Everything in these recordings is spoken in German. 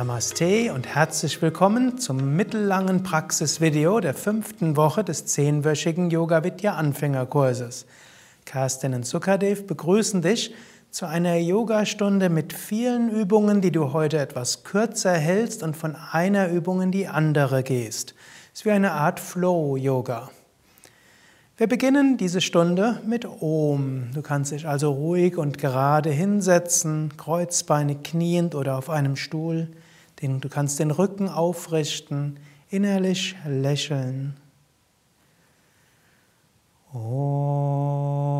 Namaste und herzlich willkommen zum mittellangen Praxisvideo der fünften Woche des zehnwöchigen Yoga Vidya Anfängerkurses. Kerstin und Sukadev begrüßen dich zu einer Yogastunde mit vielen Übungen, die du heute etwas kürzer hältst und von einer Übung in die andere gehst. Es ist wie eine Art Flow-Yoga. Wir beginnen diese Stunde mit Om. Du kannst dich also ruhig und gerade hinsetzen, Kreuzbeine kniend oder auf einem Stuhl. Du kannst den Rücken aufrichten, innerlich lächeln. Om.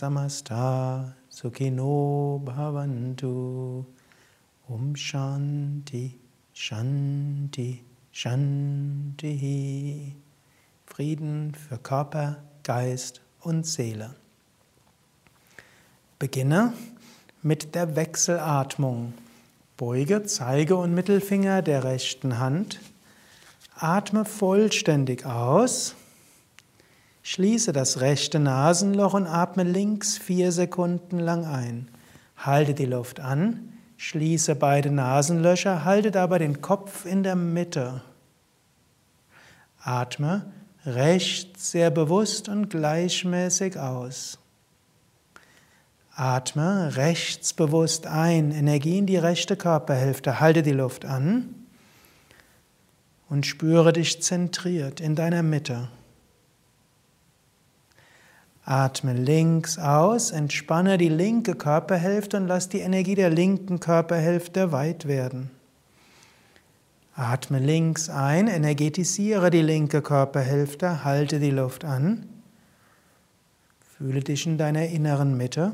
Samasta sukhino bhavantu. Om Shanti, Shanti, Shanti. Frieden für Körper, Geist und Seele. Beginne mit der Wechselatmung. Beuge Zeige und Mittelfinger der rechten Hand. Atme vollständig aus. Schließe das rechte Nasenloch und atme links vier Sekunden lang ein. Halte die Luft an, schließe beide Nasenlöcher, halte dabei den Kopf in der Mitte. Atme rechts sehr bewusst und gleichmäßig aus. Atme rechts bewusst ein, Energie in die rechte Körperhälfte, halte die Luft an und spüre dich zentriert in deiner Mitte. Atme links aus, entspanne die linke Körperhälfte und lass die Energie der linken Körperhälfte weit werden. Atme links ein, energetisiere die linke Körperhälfte, halte die Luft an. Fühle dich in deiner inneren Mitte.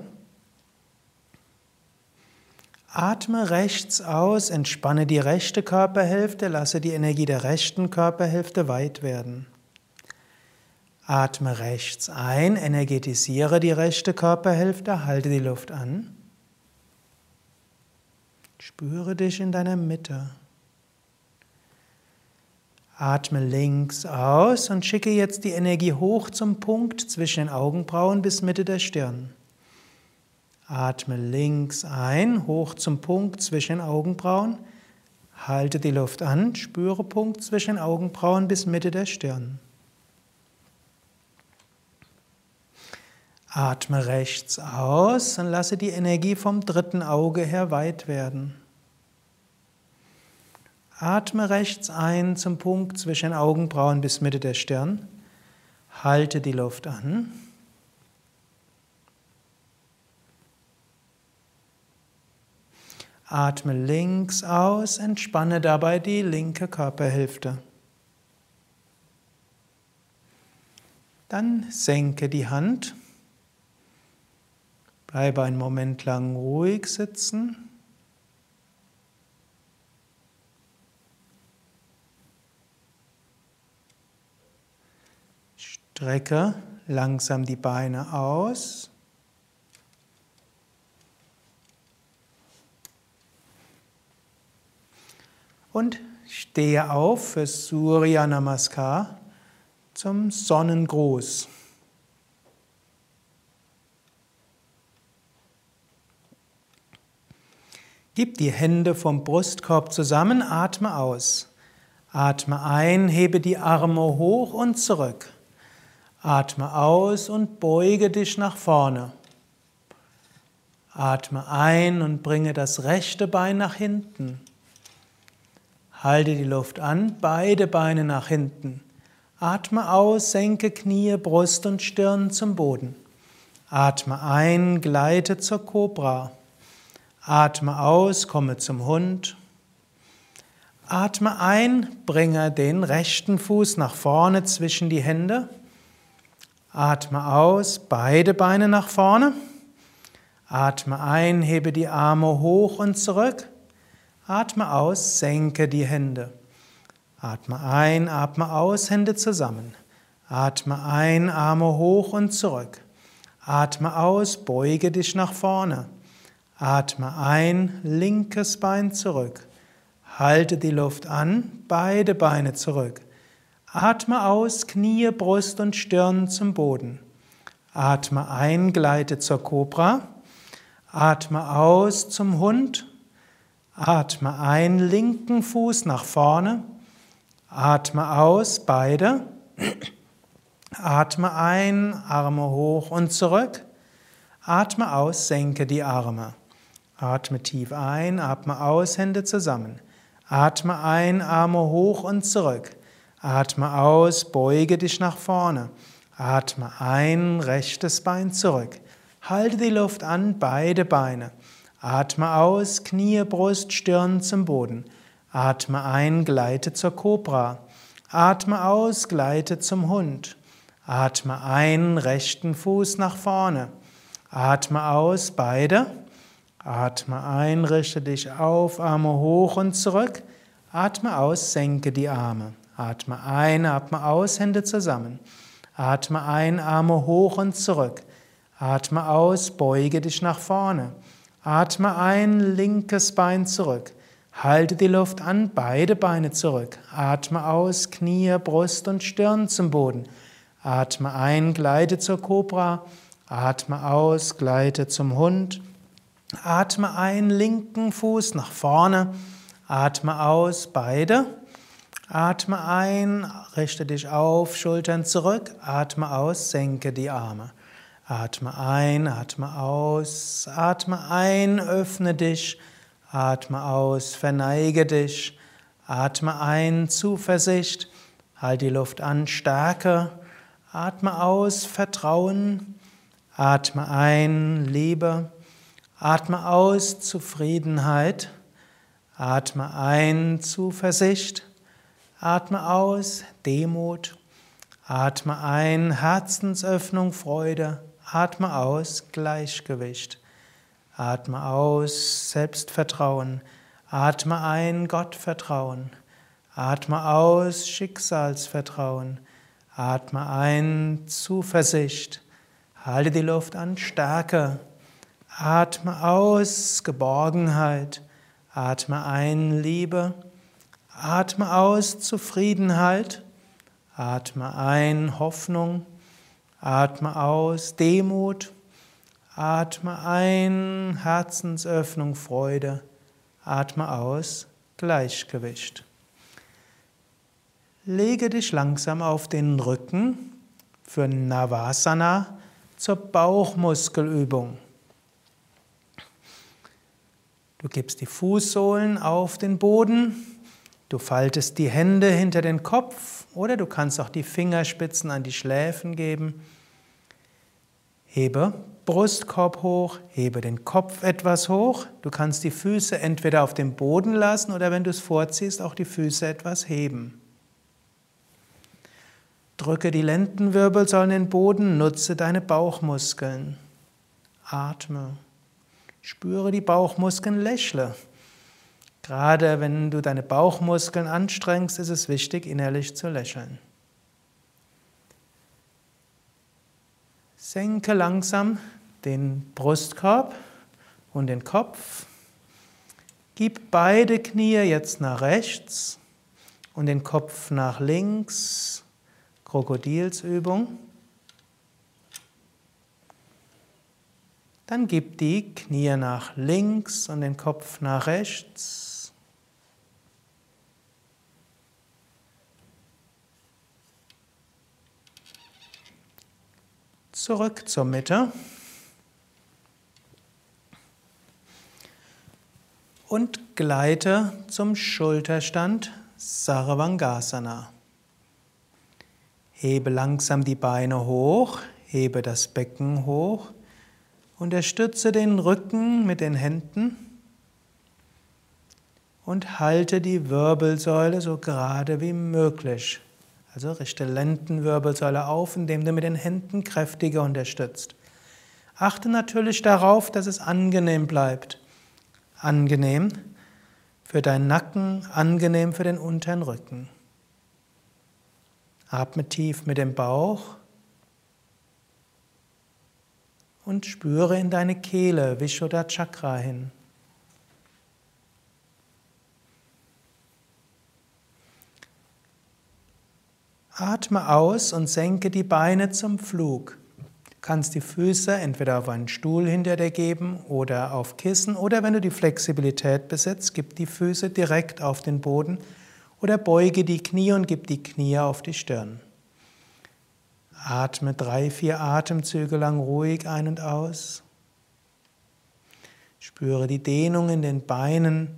Atme rechts aus, entspanne die rechte Körperhälfte, lasse die Energie der rechten Körperhälfte weit werden. Atme rechts ein, energetisiere die rechte Körperhälfte, halte die Luft an. Spüre dich in deiner Mitte. Atme links aus und schicke jetzt die Energie hoch zum Punkt zwischen den Augenbrauen bis Mitte der Stirn. Atme links ein, hoch zum Punkt zwischen den Augenbrauen. Halte die Luft an, spüre Punkt zwischen den Augenbrauen bis Mitte der Stirn. Atme rechts aus und lasse die Energie vom dritten Auge her weit werden. Atme rechts ein zum Punkt zwischen Augenbrauen bis Mitte der Stirn. Halte die Luft an. Atme links aus, entspanne dabei die linke Körperhälfte. Dann senke die Hand Bleibe einen Moment lang ruhig sitzen. Strecke langsam die Beine aus. Und stehe auf für Surya Namaskar zum Sonnengruß. Gib die Hände vom Brustkorb zusammen, atme aus. Atme ein, hebe die Arme hoch und zurück. Atme aus und beuge dich nach vorne. Atme ein und bringe das rechte Bein nach hinten. Halte die Luft an, beide Beine nach hinten. Atme aus, senke Knie, Brust und Stirn zum Boden. Atme ein, gleite zur Kobra. Atme aus, komme zum Hund. Atme ein, bringe den rechten Fuß nach vorne zwischen die Hände. Atme aus, beide Beine nach vorne. Atme ein, hebe die Arme hoch und zurück. Atme aus, senke die Hände. Atme ein, atme aus, Hände zusammen. Atme ein, Arme hoch und zurück. Atme aus, beuge dich nach vorne. Atme ein, linkes Bein zurück. Halte die Luft an, beide Beine zurück. Atme aus, Knie, Brust und Stirn zum Boden. Atme ein, gleite zur Kobra. Atme aus zum Hund. Atme ein, linken Fuß nach vorne. Atme aus, beide. Atme ein, Arme hoch und zurück. Atme aus, senke die Arme. Atme tief ein, atme aus, Hände zusammen. Atme ein, Arme hoch und zurück. Atme aus, beuge dich nach vorne. Atme ein, rechtes Bein zurück. Halte die Luft an, beide Beine. Atme aus, Knie, Brust, Stirn zum Boden. Atme ein, gleite zur Kobra. Atme aus, gleite zum Hund. Atme ein, rechten Fuß nach vorne. Atme aus, beide. Atme ein, richte dich auf, Arme hoch und zurück. Atme aus, senke die Arme. Atme ein, atme aus, Hände zusammen. Atme ein, Arme hoch und zurück. Atme aus, beuge dich nach vorne. Atme ein, linkes Bein zurück. Halte die Luft an, beide Beine zurück. Atme aus, Knie, Brust und Stirn zum Boden. Atme ein, gleite zur Kobra. Atme aus, gleite zum Hund. Atme ein, linken Fuß nach vorne. Atme aus, beide. Atme ein, richte dich auf, Schultern zurück. Atme aus, senke die Arme. Atme ein, atme aus, atme ein, öffne dich. Atme aus, verneige dich. Atme ein, Zuversicht. Halt die Luft an, Stärke. Atme aus, Vertrauen. Atme ein, Liebe. Atme aus, Zufriedenheit. Atme ein, Zuversicht. Atme aus, Demut. Atme ein, Herzensöffnung, Freude. Atme aus, Gleichgewicht. Atme aus, Selbstvertrauen. Atme ein, Gottvertrauen. Atme aus, Schicksalsvertrauen. Atme ein, Zuversicht. Halte die Luft an, Stärke. Atme aus, Geborgenheit. Atme ein, Liebe. Atme aus, Zufriedenheit. Atme ein, Hoffnung. Atme aus, Demut. Atme ein, Herzensöffnung, Freude. Atme aus, Gleichgewicht. Lege dich langsam auf den Rücken für Navasana zur Bauchmuskelübung. Du gibst die Fußsohlen auf den Boden, du faltest die Hände hinter den Kopf oder du kannst auch die Fingerspitzen an die Schläfen geben. Hebe Brustkorb hoch, hebe den Kopf etwas hoch. Du kannst die Füße entweder auf dem Boden lassen oder wenn du es vorziehst, auch die Füße etwas heben. Drücke die Lendenwirbelsäulen in den Boden, nutze deine Bauchmuskeln. Atme. Spüre die Bauchmuskeln, lächle. Gerade wenn du deine Bauchmuskeln anstrengst, ist es wichtig, innerlich zu lächeln. Senke langsam den Brustkorb und den Kopf. Gib beide Knie jetzt nach rechts und den Kopf nach links. Krokodilsübung. Dann gib die Knie nach links und den Kopf nach rechts. Zurück zur Mitte. Und gleite zum Schulterstand Sarvangasana. Hebe langsam die Beine hoch, hebe das Becken hoch, unterstütze den Rücken mit den Händen und halte die Wirbelsäule so gerade wie möglich. Also richte Lendenwirbelsäule auf, indem du mit den Händen kräftiger unterstützt. Achte natürlich darauf, dass es angenehm bleibt. Angenehm für deinen Nacken, angenehm für den unteren Rücken. Atme tief mit dem Bauch und spüre in deine Kehle, Vishuddha Chakra hin. Atme aus und senke die Beine zum Flug. Du kannst die Füße entweder auf einen Stuhl hinter dir geben oder auf Kissen oder wenn du die Flexibilität besitzt, gib die Füße direkt auf den Boden oder beuge die Knie und gib die Knie auf die Stirn. Atme drei, vier Atemzüge lang ruhig ein und aus. Spüre die Dehnung in den Beinen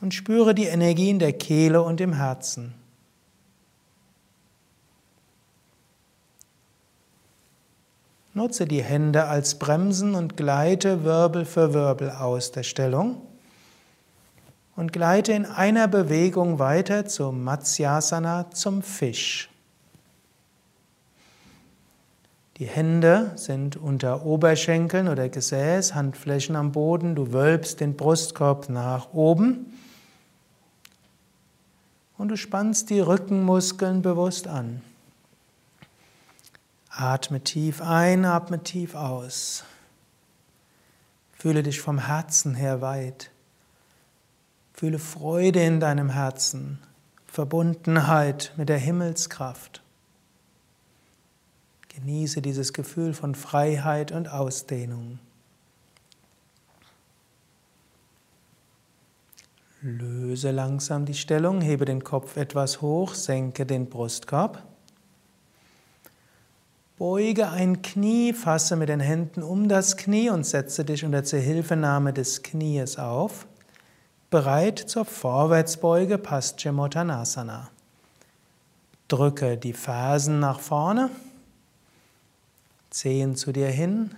und spüre die Energie in der Kehle und im Herzen. Nutze die Hände als Bremsen und gleite Wirbel für Wirbel aus der Stellung und gleite in einer Bewegung weiter zum Matsyasana, zum Fisch. Die Hände sind unter Oberschenkeln oder Gesäß, Handflächen am Boden. Du wölbst den Brustkorb nach oben und du spannst die Rückenmuskeln bewusst an. Atme tief ein, atme tief aus. Fühle dich vom Herzen her weit. Fühle Freude in deinem Herzen, Verbundenheit mit der Himmelskraft. Genieße dieses Gefühl von Freiheit und Ausdehnung. Löse langsam die Stellung, hebe den Kopf etwas hoch, senke den Brustkorb. Beuge ein Knie, fasse mit den Händen um das Knie und setze dich unter Zuhilfenahme des Knies auf. Bereit zur Vorwärtsbeuge Paschimottanasana. Drücke die Fersen nach vorne. Zehen zu dir hin.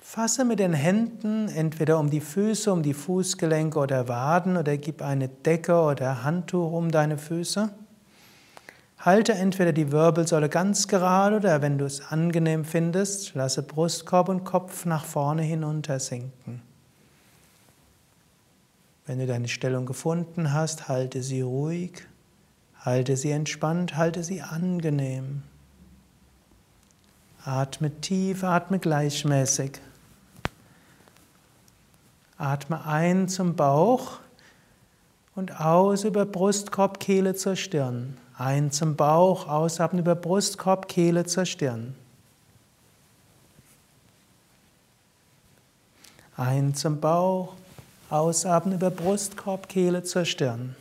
Fasse mit den Händen entweder um die Füße, um die Fußgelenke oder Waden oder gib eine Decke oder Handtuch um deine Füße. Halte entweder die Wirbelsäule ganz gerade oder wenn du es angenehm findest, lasse Brustkorb und Kopf nach vorne hinunter sinken. Wenn du deine Stellung gefunden hast, halte sie ruhig, halte sie entspannt, halte sie angenehm. Atme tief, atme gleichmäßig. Atme ein zum Bauch und aus über Brustkorb, Kehle zur Stirn. Ein zum Bauch, ausatmen über Brustkorb, Kehle zur Stirn. Ein zum Bauch, ausatmen über Brustkorb, Kehle zur Stirn.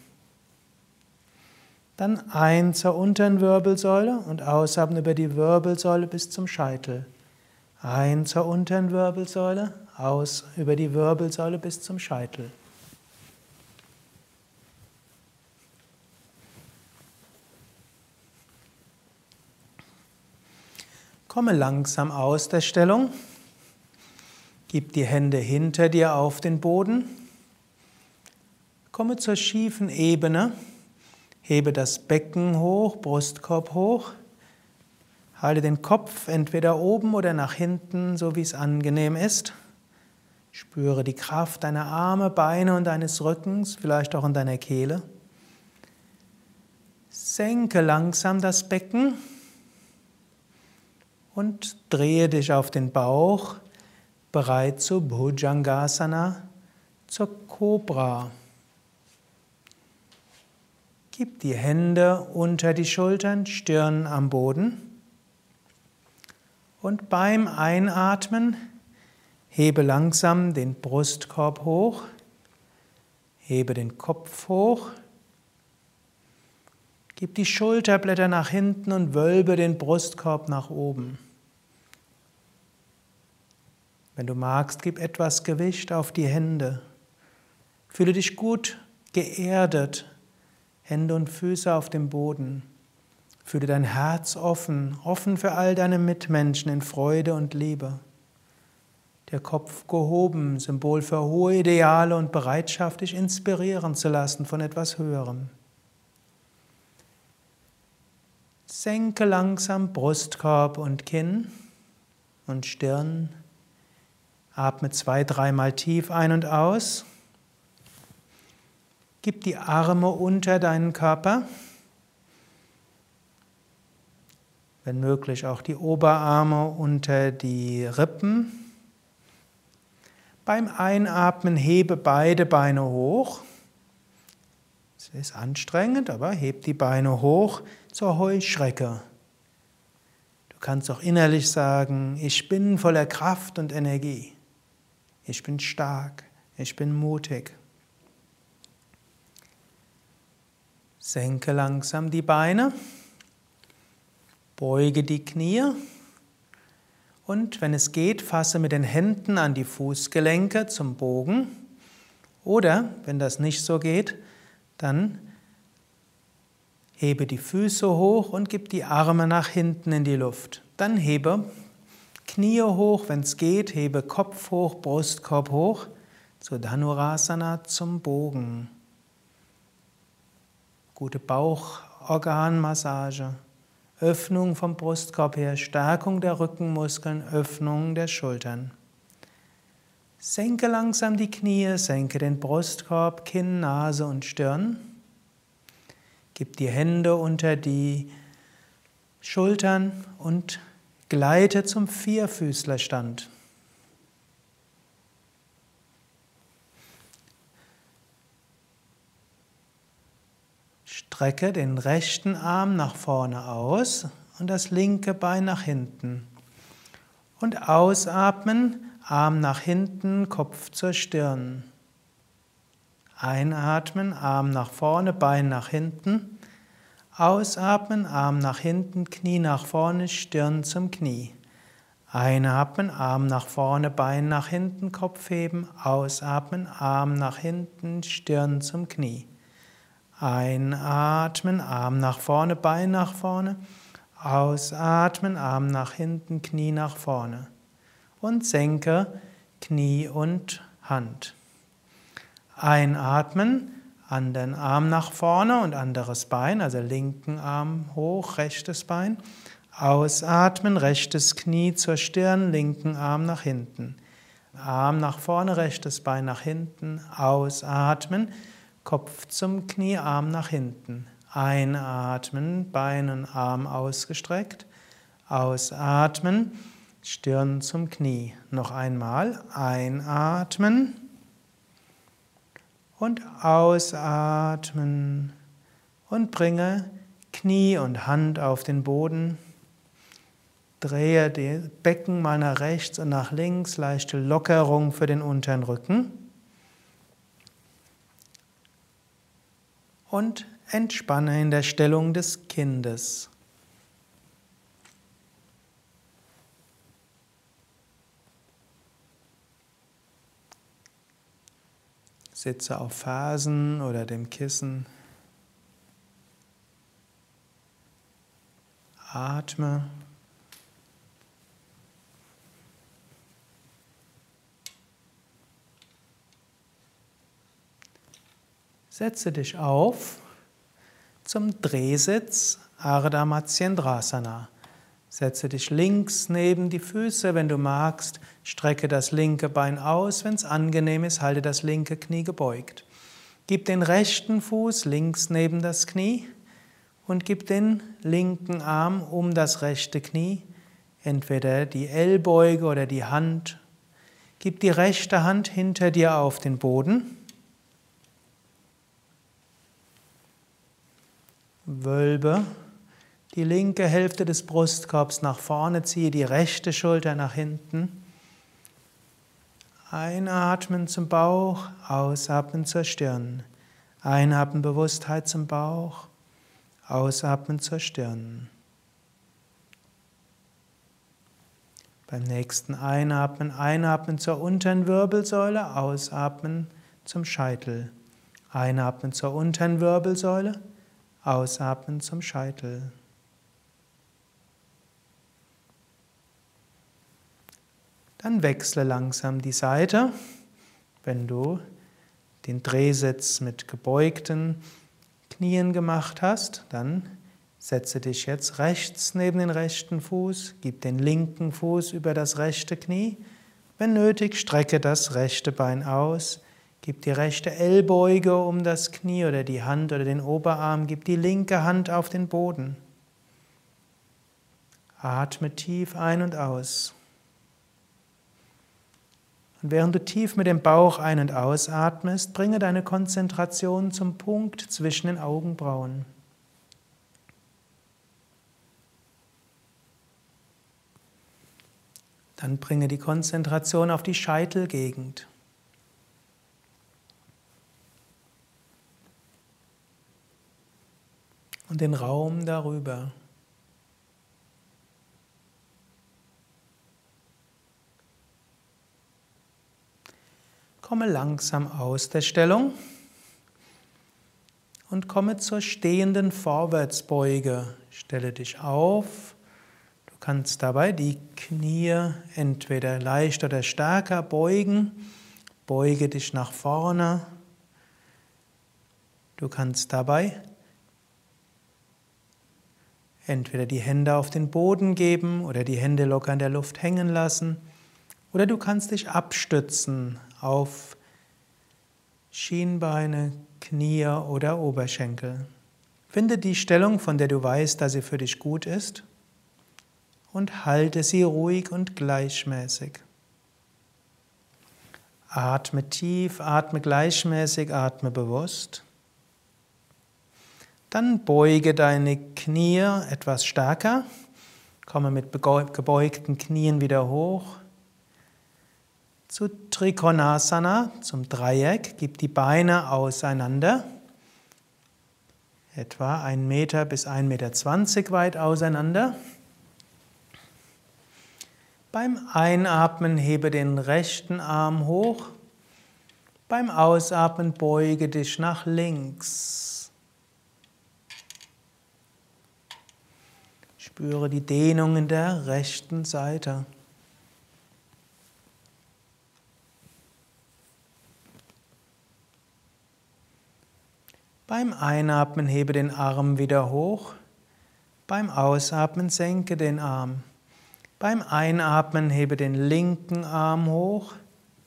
Dann ein zur unteren Wirbelsäule und ausatmen über die Wirbelsäule bis zum Scheitel. Ein zur unteren Wirbelsäule, aus über die Wirbelsäule bis zum Scheitel. Komme langsam aus der Stellung. Gib die Hände hinter dir auf den Boden. Komme zur schiefen Ebene. Hebe das Becken hoch, Brustkorb hoch. Halte den Kopf entweder oben oder nach hinten, so wie es angenehm ist. Spüre die Kraft deiner Arme, Beine und deines Rückens, vielleicht auch in deiner Kehle. Senke langsam das Becken und drehe dich auf den Bauch, bereit zu Bhujangasana, zur Cobra. Gib die Hände unter die Schultern, Stirn am Boden. Und beim Einatmen hebe langsam den Brustkorb hoch, hebe den Kopf hoch, gib die Schulterblätter nach hinten und wölbe den Brustkorb nach oben. Wenn du magst, gib etwas Gewicht auf die Hände. Fühle dich gut geerdet Hände und Füße auf dem Boden. Fühle dein Herz offen, offen für all deine Mitmenschen in Freude und Liebe. Der Kopf gehoben, Symbol für hohe Ideale und Bereitschaft, dich inspirieren zu lassen von etwas Höherem. Senke langsam Brustkorb und Kinn und Stirn. Atme zwei, dreimal tief ein und aus. Gib die Arme unter deinen Körper. wenn möglich auch die Oberarme unter die Rippen. Beim Einatmen hebe beide Beine hoch. Es ist anstrengend, aber heb die Beine hoch zur Heuschrecke. Du kannst auch innerlich sagen, ich bin voller Kraft und Energie. Ich bin stark, ich bin mutig. Senke langsam die Beine. Beuge die Knie und wenn es geht, fasse mit den Händen an die Fußgelenke zum Bogen. Oder, wenn das nicht so geht, dann hebe die Füße hoch und gib die Arme nach hinten in die Luft. Dann hebe Knie hoch, wenn es geht, hebe Kopf hoch, Brustkorb hoch, zu Dhanurasana zum Bogen. Gute Bauchorganmassage. Öffnung vom Brustkorb her, Stärkung der Rückenmuskeln, Öffnung der Schultern. Senke langsam die Knie, senke den Brustkorb, Kinn, Nase und Stirn. Gib die Hände unter die Schultern und gleite zum Vierfüßlerstand. Strecke den rechten Arm nach vorne aus und das linke Bein nach hinten. Und ausatmen, Arm nach hinten, Kopf zur Stirn. Einatmen, Arm nach vorne, Bein nach hinten. Ausatmen, Arm nach hinten, Knie nach vorne, Stirn zum Knie. Einatmen, Arm nach vorne, Bein nach hinten, Kopf heben. Ausatmen, Arm nach hinten, Stirn zum Knie. Einatmen, Arm nach vorne, Bein nach vorne. Ausatmen, Arm nach hinten, Knie nach vorne. Und senke Knie und Hand. Einatmen, anderen Arm nach vorne und anderes Bein, also linken Arm hoch, rechtes Bein. Ausatmen, rechtes Knie zur Stirn, linken Arm nach hinten. Arm nach vorne, rechtes Bein nach hinten. Ausatmen, Kopf zum Knie, Arm nach hinten. Einatmen, Bein und Arm ausgestreckt. Ausatmen, Stirn zum Knie. Noch einmal einatmen und ausatmen und bringe Knie und Hand auf den Boden. Drehe das Becken mal nach rechts und nach links, leichte Lockerung für den unteren Rücken. Und entspanne in der Stellung des Kindes. Sitze auf Fersen oder dem Kissen. Atme. Setze dich auf zum Drehsitz Ardha Matsyendrasana. Setze dich links neben die Füße, wenn du magst. Strecke das linke Bein aus, wenn es angenehm ist, halte das linke Knie gebeugt. Gib den rechten Fuß links neben das Knie und gib den linken Arm um das rechte Knie, entweder die Ellbeuge oder die Hand. Gib die rechte Hand hinter dir auf den Boden Wölbe die linke Hälfte des Brustkorbs nach vorne, ziehe die rechte Schulter nach hinten. Einatmen zum Bauch, ausatmen zur Stirn. Einatmen Bewusstheit zum Bauch, ausatmen zur Stirn. Beim nächsten Einatmen, einatmen zur unteren Wirbelsäule, ausatmen zum Scheitel. Einatmen zur unteren Wirbelsäule, Ausatmen zum Scheitel. Dann wechsle langsam die Seite. Wenn du den Drehsitz mit gebeugten Knien gemacht hast, dann setze dich jetzt rechts neben den rechten Fuß, gib den linken Fuß über das rechte Knie. Wenn nötig, strecke das rechte Bein aus, Gib die rechte Ellbeuge um das Knie oder die Hand oder den Oberarm. Gib die linke Hand auf den Boden. Atme tief ein und aus. Und während du tief mit dem Bauch ein- und ausatmest, bringe deine Konzentration zum Punkt zwischen den Augenbrauen. Dann bringe die Konzentration auf die Scheitelgegend. Und den Raum darüber. Komme langsam aus der Stellung und komme zur stehenden Vorwärtsbeuge. Stelle dich auf. Du kannst dabei die Knie entweder leicht oder stärker beugen. Beuge dich nach vorne. Du kannst dabei entweder die Hände auf den Boden geben oder die Hände locker in der Luft hängen lassen. Oder du kannst dich abstützen auf Schienbeine, Knie oder Oberschenkel. Finde die Stellung, von der du weißt, dass sie für dich gut ist und halte sie ruhig und gleichmäßig. Atme tief, atme gleichmäßig, atme bewusst. Dann beuge deine Knie etwas stärker. Komme mit gebeugten Knien wieder hoch zu Trikonasana, zum Dreieck. Gib die Beine auseinander, etwa 1 Meter bis 1,20 Meter weit auseinander. Beim Einatmen hebe den rechten Arm hoch. Beim Ausatmen beuge dich nach links. Spüre die Dehnung in der rechten Seite. Beim Einatmen hebe den Arm wieder hoch. Beim Ausatmen senke den Arm. Beim Einatmen hebe den linken Arm hoch.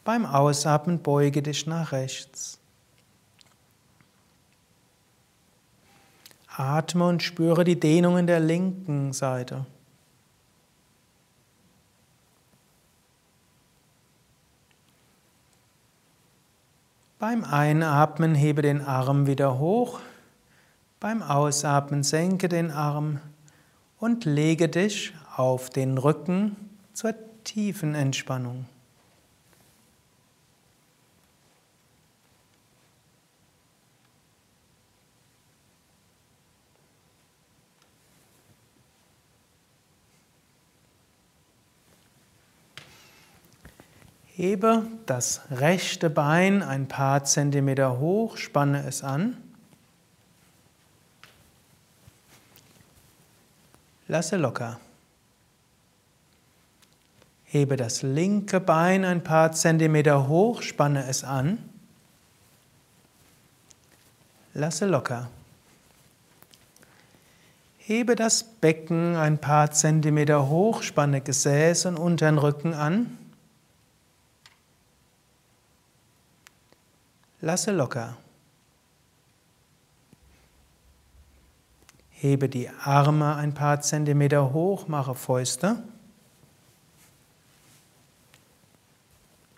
Beim Ausatmen beuge dich nach rechts. Atme und spüre die Dehnungen der linken Seite. Beim Einatmen hebe den Arm wieder hoch. Beim Ausatmen senke den Arm und lege dich auf den Rücken zur tiefen Entspannung. Hebe das rechte Bein ein paar Zentimeter hoch, spanne es an. Lasse locker. Hebe das linke Bein ein paar Zentimeter hoch, spanne es an. Lasse locker. Hebe das Becken ein paar Zentimeter hoch, spanne Gesäß und unteren Rücken an. Lasse locker. Hebe die Arme ein paar Zentimeter hoch, mache Fäuste.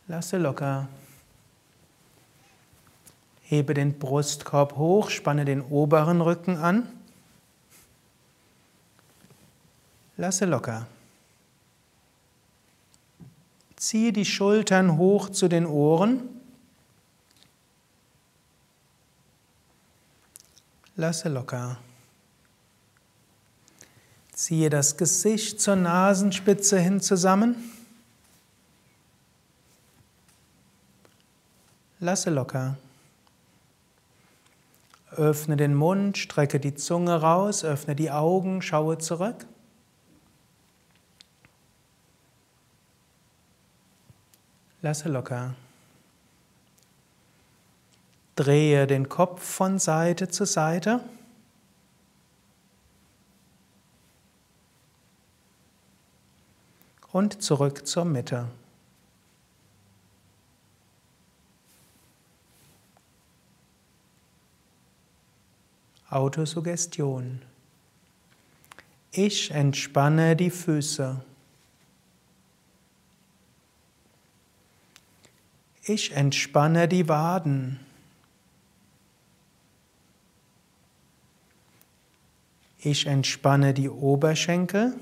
Lasse locker. Hebe den Brustkorb hoch, spanne den oberen Rücken an. Lasse locker. Ziehe die Schultern hoch zu den Ohren. Lasse locker. Ziehe das Gesicht zur Nasenspitze hin zusammen. Lasse locker. Öffne den Mund, strecke die Zunge raus, öffne die Augen, schaue zurück. Lasse locker. Drehe den Kopf von Seite zu Seite. Und zurück zur Mitte. Autosuggestion. Ich entspanne die Füße. Ich entspanne die Waden. Ich entspanne die Oberschenkel.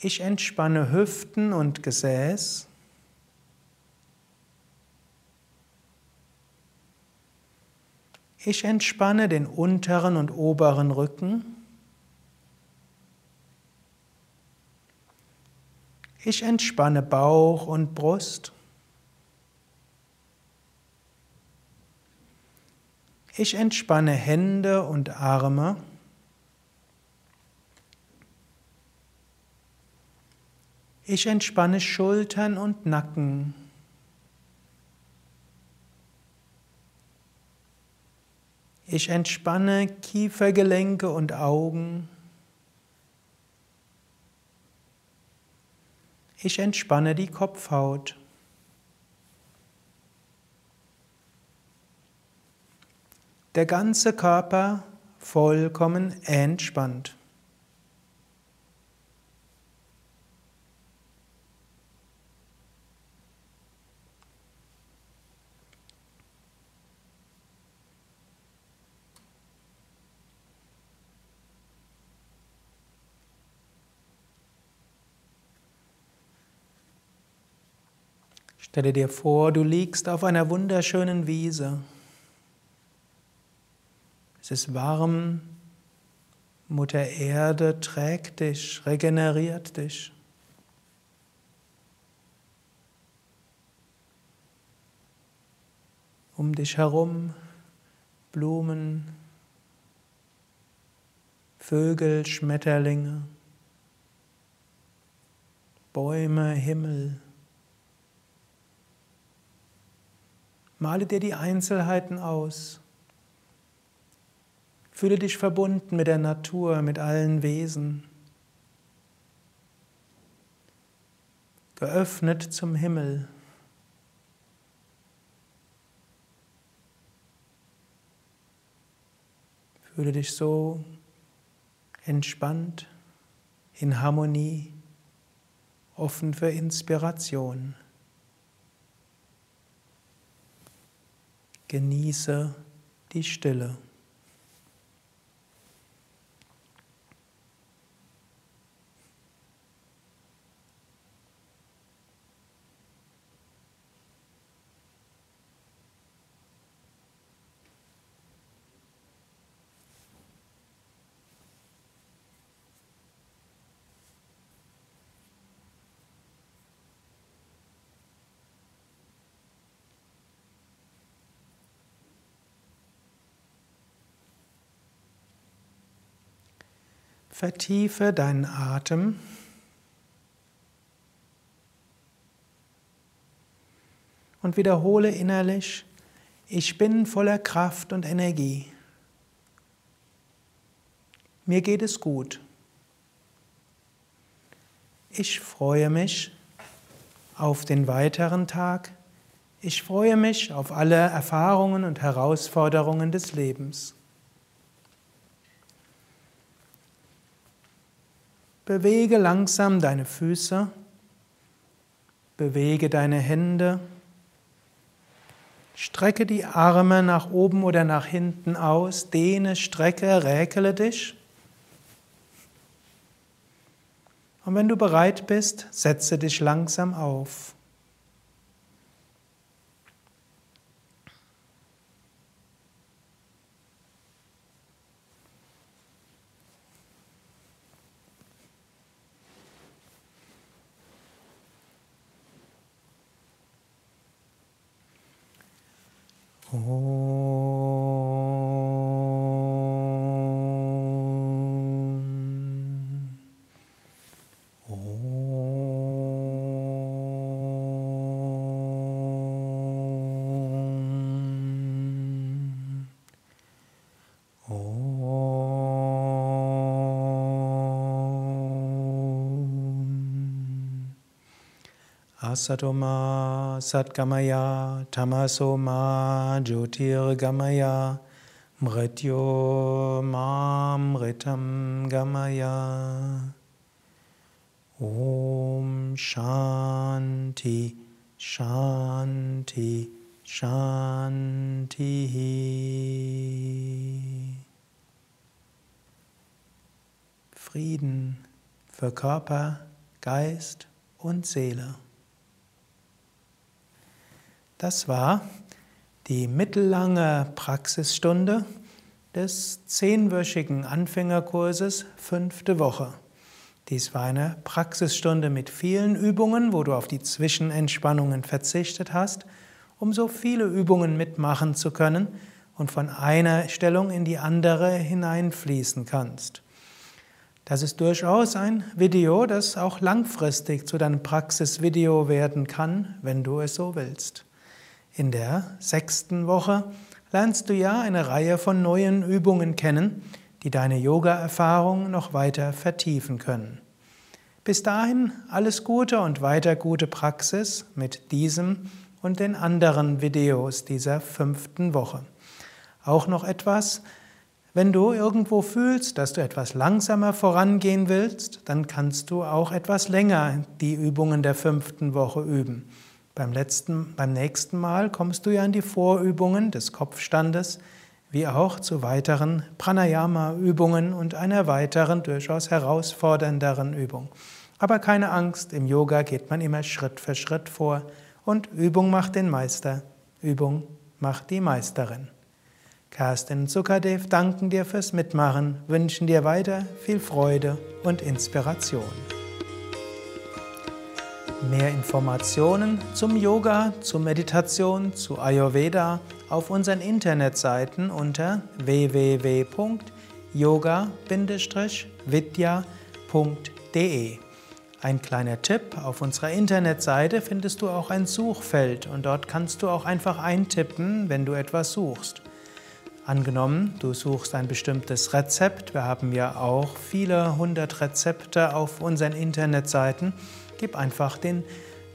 Ich entspanne Hüften und Gesäß. Ich entspanne den unteren und oberen Rücken. Ich entspanne Bauch und Brust. Ich entspanne Hände und Arme. Ich entspanne Schultern und Nacken. Ich entspanne Kiefergelenke und Augen. Ich entspanne die Kopfhaut. Der ganze Körper vollkommen entspannt. Stelle dir vor, du liegst auf einer wunderschönen Wiese. Es ist warm, Mutter Erde trägt dich, regeneriert dich. Um dich herum Blumen, Vögel, Schmetterlinge, Bäume, Himmel. Male dir die Einzelheiten aus. Fühle dich verbunden mit der Natur, mit allen Wesen. Geöffnet zum Himmel. Fühle dich so entspannt, in Harmonie, offen für Inspiration. Genieße die Stille. Vertiefe deinen Atem. Und wiederhole innerlich, ich bin voller Kraft und Energie. Mir geht es gut. Ich freue mich auf den weiteren Tag. Ich freue mich auf alle Erfahrungen und Herausforderungen des Lebens. Bewege langsam deine Füße, bewege deine Hände, strecke die Arme nach oben oder nach hinten aus, dehne, strecke, räkele dich. Und wenn du bereit bist, setze dich langsam auf. Asatoma Satgamaya Tamasoma Jyotirgamaya Mrityo Mamritam Gamaya Om Shanti Shanti Shanti Frieden für Körper, Geist und Seele. Das war die mittellange Praxisstunde des zehnwöchigen Anfängerkurses fünfte Woche. Dies war eine Praxisstunde mit vielen Übungen, wo du auf die Zwischenentspannungen verzichtet hast, um so viele Übungen mitmachen zu können und von einer Stellung in die andere hineinfließen kannst. Das ist durchaus ein Video, das auch langfristig zu deinem Praxisvideo werden kann, wenn du es so willst. In der sechsten Woche lernst du ja eine Reihe von neuen Übungen kennen, die deine Yoga-Erfahrung noch weiter vertiefen können. Bis dahin alles Gute und weiter gute Praxis mit diesem und den anderen Videos dieser fünften Woche. Auch noch etwas, wenn du irgendwo fühlst, dass du etwas langsamer vorangehen willst, dann kannst du auch etwas länger die Übungen der fünften Woche üben. Beim, letzten, beim nächsten Mal kommst du ja in die Vorübungen des Kopfstandes, wie auch zu weiteren Pranayama-Übungen und einer weiteren, durchaus herausfordernderen Übung. Aber keine Angst, im Yoga geht man immer Schritt für Schritt vor und Übung macht den Meister, Übung macht die Meisterin. Kerstin und Sukadev danken dir fürs Mitmachen, wünschen dir weiter viel Freude und Inspiration. Mehr Informationen zum Yoga, zur Meditation, zu Ayurveda auf unseren Internetseiten unter www.yoga-vidya.de. Ein kleiner Tipp, auf unserer Internetseite findest du auch ein Suchfeld und dort kannst du auch einfach eintippen, wenn du etwas suchst. Angenommen, du suchst ein bestimmtes Rezept, wir haben ja auch viele hundert Rezepte auf unseren Internetseiten, Gib einfach den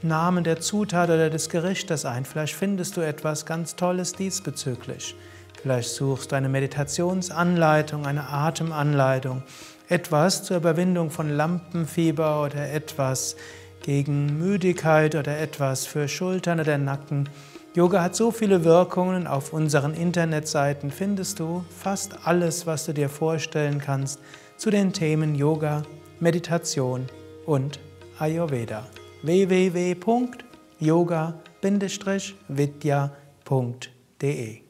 Namen der Zutat oder des Gerichtes ein. Vielleicht findest du etwas ganz Tolles diesbezüglich. Vielleicht suchst du eine Meditationsanleitung, eine Atemanleitung, etwas zur Überwindung von Lampenfieber oder etwas gegen Müdigkeit oder etwas für Schultern oder Nacken. Yoga hat so viele Wirkungen. Auf unseren Internetseiten findest du fast alles, was du dir vorstellen kannst zu den Themen Yoga, Meditation und Ayurveda. www.yoga-vidya.de